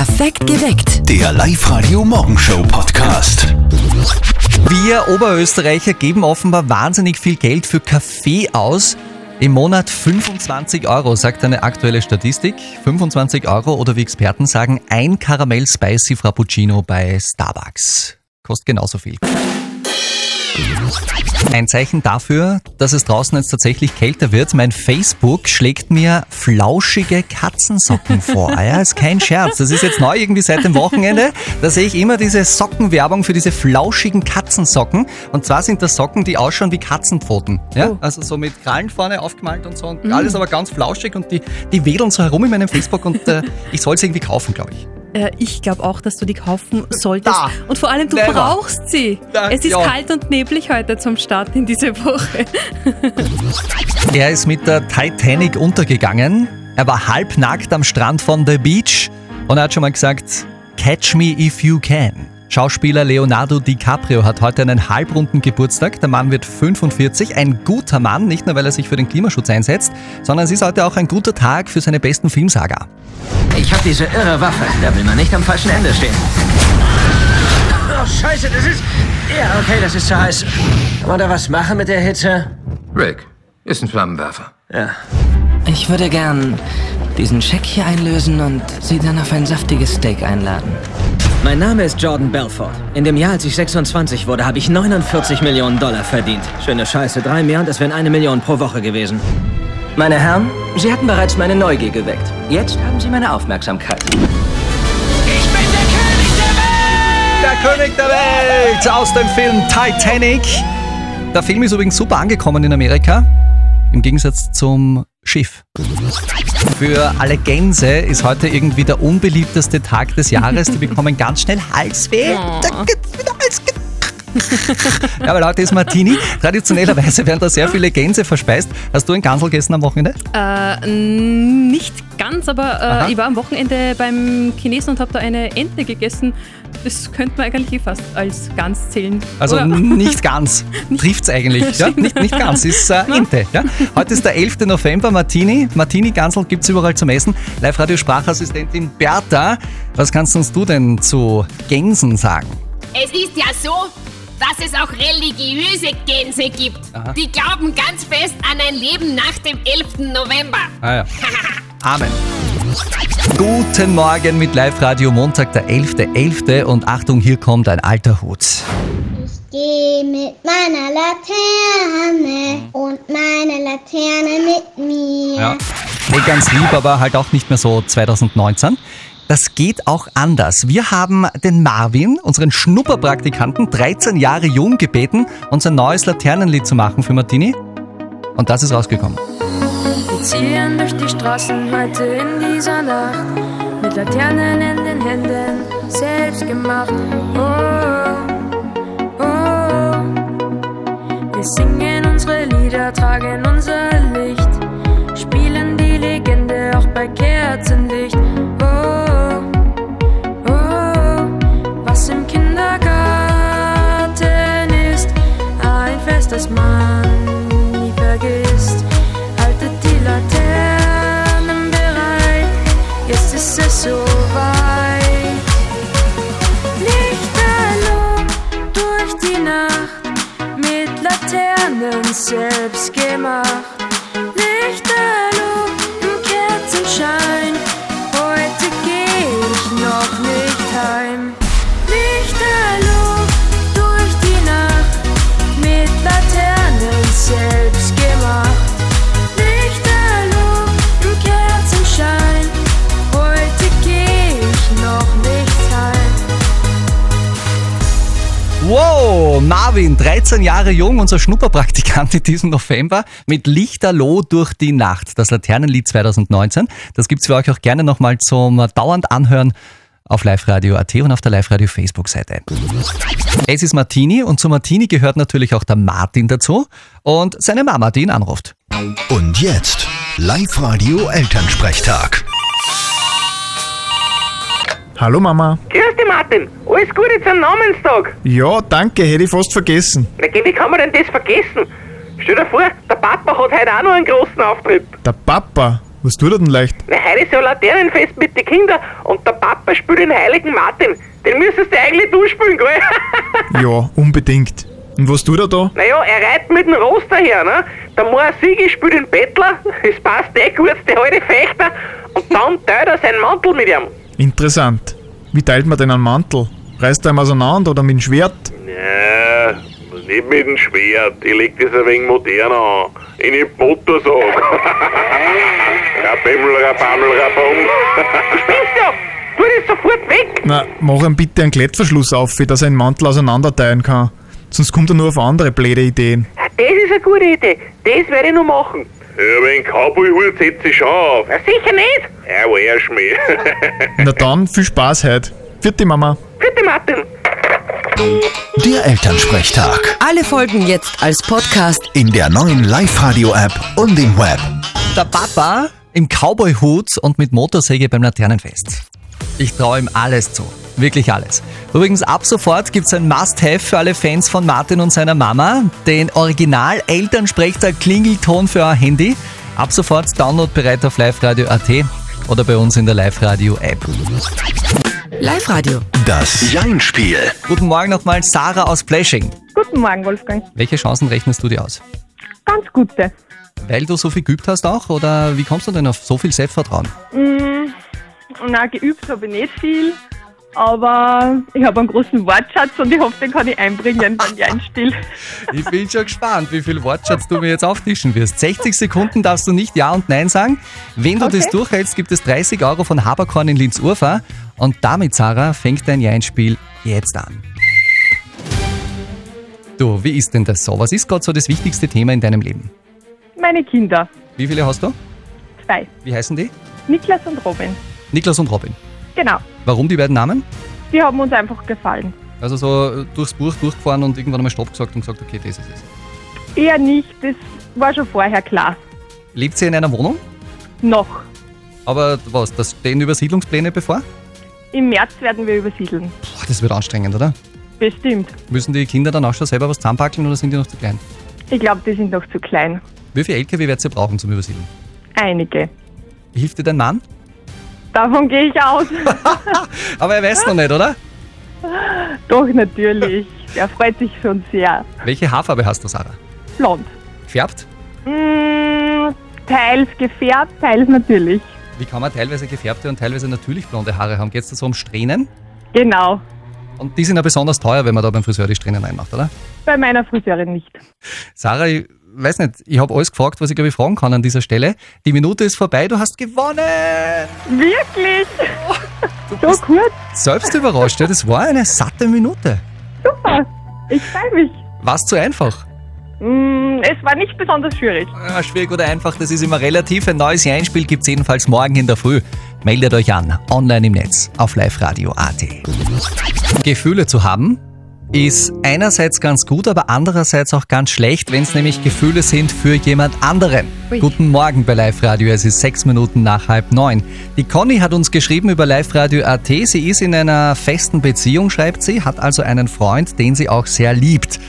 Perfekt geweckt. Der Live-Radio-Morgenshow-Podcast. Wir Oberösterreicher geben offenbar wahnsinnig viel Geld für Kaffee aus. Im Monat 25 Euro, sagt eine aktuelle Statistik. 25 Euro oder wie Experten sagen, ein Karamell Spicy Frappuccino bei Starbucks. Kostet genauso viel. Ein Zeichen dafür, dass es draußen jetzt tatsächlich kälter wird. Mein Facebook schlägt mir flauschige Katzensocken vor. Ah ja, ist kein Scherz. Das ist jetzt neu irgendwie seit dem Wochenende. Da sehe ich immer diese Sockenwerbung für diese flauschigen Katzensocken. Und zwar sind das Socken, die ausschauen wie Katzenpfoten. Ja? Oh. Also so mit Krallen vorne aufgemalt und so. Und alles aber ganz flauschig und die, die wedeln so herum in meinem Facebook und äh, ich soll sie irgendwie kaufen, glaube ich. Äh, ich glaube auch, dass du die kaufen solltest. Da. Und vor allem, du Never. brauchst sie. Da, es ist ja. kalt und neblig heute zum Start in diese Woche. Er ist mit der Titanic untergegangen. Er war halbnackt am Strand von The Beach und er hat schon mal gesagt, Catch me if you can. Schauspieler Leonardo DiCaprio hat heute einen halbrunden Geburtstag. Der Mann wird 45, ein guter Mann, nicht nur weil er sich für den Klimaschutz einsetzt, sondern es ist heute auch ein guter Tag für seine besten Filmsaga. Ich hab diese irre Waffe. Da will man nicht am falschen Ende stehen. Oh, scheiße, das ist... Ja, okay, das ist zu heiß. Kann man da was machen mit der Hitze? Rick, ist ein Flammenwerfer. Ja. Ich würde gern diesen Scheck hier einlösen und Sie dann auf ein saftiges Steak einladen. Mein Name ist Jordan Belfort. In dem Jahr, als ich 26 wurde, habe ich 49 Millionen Dollar verdient. Schöne Scheiße, drei mehr und das wären eine Million pro Woche gewesen. Meine Herren, Sie hatten bereits meine Neugier geweckt. Jetzt haben Sie meine Aufmerksamkeit. Der König der Welt aus dem Film Titanic. Der Film ist übrigens super angekommen in Amerika, im Gegensatz zum Schiff. Für alle Gänse ist heute irgendwie der unbeliebteste Tag des Jahres. Die bekommen ganz schnell Halsweh. Da geht's wieder. Ja, weil heute ist Martini. Traditionellerweise werden da sehr viele Gänse verspeist. Hast du ein Gansel gegessen am Wochenende? äh, nicht ganz, aber äh, ich war am Wochenende beim Chinesen und habe da eine Ente gegessen. Das könnte man eigentlich eh fast als Gans zählen. Also Oder? nicht ganz. Trifft's eigentlich. Ja? Nicht, nicht ganz. Ist äh, Ente. Ja? Heute ist der 11. November. Martini. Martini Gansel gibt's überall zum Essen. Live-Radio-Sprachassistentin Bertha. Was kannst uns du denn zu Gänsen sagen? Es ist ja so, dass es auch religiöse Gänse gibt. Aha. Die glauben ganz fest an ein Leben nach dem 11. November. Ah ja. Amen. Guten Morgen mit Live-Radio Montag, der 11.11. Und Achtung, hier kommt ein alter Hut. Ich geh mit meiner Laterne und meine Laterne mit mir. Ja. Nee, ganz lieb, aber halt auch nicht mehr so 2019. Das geht auch anders. Wir haben den Marvin, unseren Schnupperpraktikanten, 13 Jahre jung, gebeten, uns ein neues Laternenlied zu machen für Martini. Und das ist rausgekommen. Wir ziehen durch die Straßen heute in dieser Nacht. Mit Laternen in den Händen, selbst gemacht. Oh, oh. Wir singen unsere Lieder, tragen unser Licht. Spielen die Legende auch bei Kerzenlicht. Gemacht. Marvin, 13 Jahre jung, unser Schnupperpraktikant in diesem November mit Lichterloh durch die Nacht. Das Laternenlied 2019. Das gibt's für euch auch gerne nochmal zum dauernd anhören auf Live-Radio.at und auf der Live-Radio Facebook-Seite. Es ist Martini und zu Martini gehört natürlich auch der Martin dazu und seine Mama, die ihn anruft. Und jetzt Live-Radio Elternsprechtag. Hallo Mama. Grüß dich, Martin. Alles Gute zum Namenstag. Ja, danke, hätte ich fast vergessen. Na, geh, wie kann man denn das vergessen? Stell dir vor, der Papa hat heute auch noch einen großen Auftritt. Der Papa. Was tut er denn leicht? Na, heute ist ja Laternenfest mit den Kindern und der Papa spielt den heiligen Martin. Den müsstest du eigentlich du spielen, gell? Ja, unbedingt. Und was tut er da? naja, er reitet mit dem Ross daher, ne? Der Moor Sigi spielt den Bettler, es passt eh kurz, der alte Fechter, und dann teilt er seinen Mantel mit ihm. Interessant. Wie teilt man denn einen Mantel? Reißt er ihn auseinander oder mit dem Schwert? Ja, nicht mit dem Schwert. Ich leg das ein wenig moderner an. Ich nehm die Motorsag. Rabimmel, rabammel, rabum. Spinnst ja? Tu das sofort weg! Na, mach ihm bitte einen Klettverschluss auf, dass er den Mantel auseinanderteilen kann. Sonst kommt er nur auf andere blöde Ideen. Das ist eine gute Idee. Das werde ich noch machen. Ja, aber einen Cowboy-Hut setz ich schon auf. Ja, sicher nicht. Ja, wo er schmäh. Na dann, viel Spaß heute. Vierte Mama. Bitte, Martin. Der Elternsprechtag. Alle Folgen jetzt als Podcast. In der neuen Live-Radio-App und im Web. Der Papa im Cowboy-Hut und mit Motorsäge beim Laternenfest. Ich traue ihm alles zu. Wirklich alles. Übrigens, ab sofort gibt es ein Must-Have für alle Fans von Martin und seiner Mama. Den Original-Elternsprechtag Klingelton für euer Handy. Ab sofort downloadbereit auf liveradio.at oder bei uns in der Live-Radio-App. Live-Radio. Das Jein-Spiel. Guten Morgen nochmal, Sarah aus Flashing. Guten Morgen, Wolfgang. Welche Chancen rechnest du dir aus? Ganz gute. Weil du so viel geübt hast auch? Oder wie kommst du denn auf so viel Selbstvertrauen? Mm, na, geübt habe ich nicht viel, aber ich habe einen großen Wortschatz und ich hoffe, den kann ich einbringen beim Jeinspiel. Ich bin schon gespannt, wie viel Wortschatz du mir jetzt auftischen wirst. 60 Sekunden darfst du nicht Ja und Nein sagen. Wenn du das Okay. durchhältst, gibt es 30 Euro von Haberkorn in Linz-Urfa. Und damit, Sarah, fängt dein Ja-Spiel jetzt an. Du, wie ist denn das so? Was ist gerade so das wichtigste Thema in deinem Leben? Meine Kinder, Wie viele hast du? zwei, Wie heißen die? Niklas und Robin. Niklas und Robin. Genau, Warum die beiden Namen? die haben uns einfach gefallen. Also so äh, durchs Buch durchgefahren und irgendwann einmal Stopp gesagt und gesagt, okay, das ist es. Eher nicht, das war schon vorher klar. Lebt sie in einer Wohnung? Noch. Aber was, da stehen Übersiedlungspläne bevor? Im März werden wir übersiedeln. Boah, das wird anstrengend, oder? Bestimmt. Müssen die Kinder dann auch schon selber was zusammenpackeln oder sind die noch zu klein? Ich glaube, die sind noch zu klein. Wie viel LKW werdet ihr brauchen zum Übersiedeln? Einige. Hilft dir dein Mann? Davon gehe ich aus. Aber er weiß noch nicht, oder? Doch, natürlich. Er freut sich schon sehr. Welche Haarfarbe hast du, Sarah? Blond. Gefärbt? Mm, teils gefärbt, teils natürlich. Wie kann man teilweise gefärbte und teilweise natürlich blonde Haare haben? Geht es da so um Strähnen? Genau. Und die sind ja besonders teuer, wenn man da beim Friseur die Strähnen reinmacht, oder? Bei meiner Friseurin nicht. Sarah, weiß nicht, ich habe alles gefragt, was ich glaube ich fragen kann an dieser Stelle. Die Minute ist vorbei, du hast gewonnen! Wirklich? so kurz? Selbst überrascht, ja, das war eine satte Minute. Super. Ich freue mich. War's zu einfach? Mm, es war nicht besonders schwierig. Ja, schwierig oder einfach, das ist immer relativ. Ein neues Einspiel gibt es jedenfalls morgen in der Früh. Meldet euch an, online im Netz, auf liveradio.at. Gefühle zu haben ist einerseits ganz gut, aber andererseits auch ganz schlecht, wenn es nämlich Gefühle sind für jemand anderen. Ui. Guten Morgen bei Live Radio, es ist sechs Minuten nach halb neun. Die Conny hat uns geschrieben über liveradio.at, sie ist in einer festen Beziehung, schreibt sie, hat also einen Freund, den sie auch sehr liebt.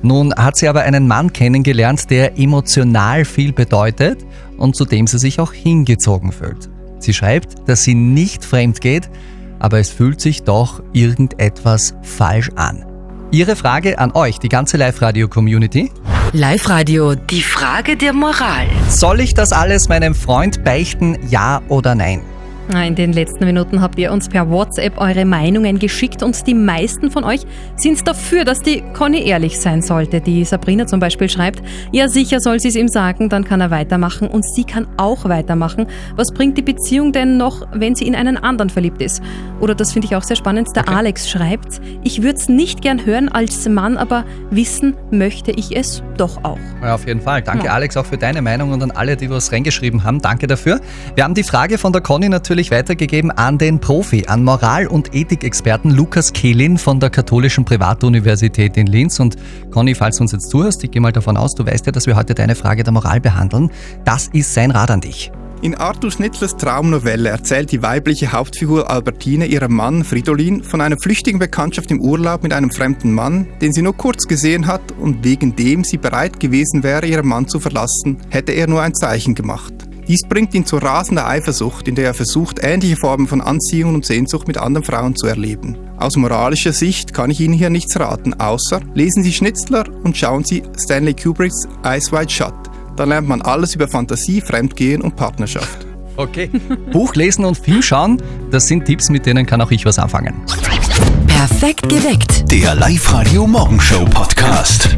Nun hat sie aber einen Mann kennengelernt, der emotional viel bedeutet und zu dem sie sich auch hingezogen fühlt. Sie schreibt, dass sie nicht fremd geht, aber es fühlt sich doch irgendetwas falsch an. Ihre Frage an euch, die ganze Live-Radio-Community. Live-Radio, die Frage der Moral. Soll ich das alles meinem Freund beichten, ja oder nein? In den letzten Minuten habt ihr uns per WhatsApp eure Meinungen geschickt und die meisten von euch sind dafür, dass die Conny ehrlich sein sollte. Die Sabrina zum Beispiel schreibt, ja sicher soll sie es ihm sagen, dann kann er weitermachen und sie kann auch weitermachen. Was bringt die Beziehung denn noch, wenn sie in einen anderen verliebt ist? Oder das finde ich auch sehr spannend, der Alex schreibt, ich würde es nicht gern hören als Mann, aber wissen möchte ich es doch auch. Ja, auf jeden Fall. Danke Ja. Alex auch für deine Meinung und an alle, die was reingeschrieben haben. Danke dafür. Wir haben die Frage von der Conny natürlich weitergegeben an den Profi, an Moral- und Ethikexperten Lukas Kehlin von der Katholischen Privatuniversität in Linz. Und Conny, falls du uns jetzt zuhörst, ich gehe mal davon aus, du weißt ja, dass wir heute deine Frage der Moral behandeln. Das ist sein Rat an dich. In Arthur Schnitzlers Traumnovelle erzählt die weibliche Hauptfigur Albertine ihrem Mann Fridolin von einer flüchtigen Bekanntschaft im Urlaub mit einem fremden Mann, den sie nur kurz gesehen hat und wegen dem sie bereit gewesen wäre, ihren Mann zu verlassen, hätte er nur ein Zeichen gemacht. Dies bringt ihn zu rasender Eifersucht, in der er versucht, ähnliche Formen von Anziehung und Sehnsucht mit anderen Frauen zu erleben. Aus moralischer Sicht kann ich Ihnen hier nichts raten, außer lesen Sie Schnitzler und schauen Sie Stanley Kubricks Eyes Wide Shut. Da lernt man alles über Fantasie, Fremdgehen und Partnerschaft. Okay. Buch lesen und Film schauen, das sind Tipps, mit denen kann auch ich was anfangen. Perfekt geweckt. Der Live-Radio Morgenshow Podcast.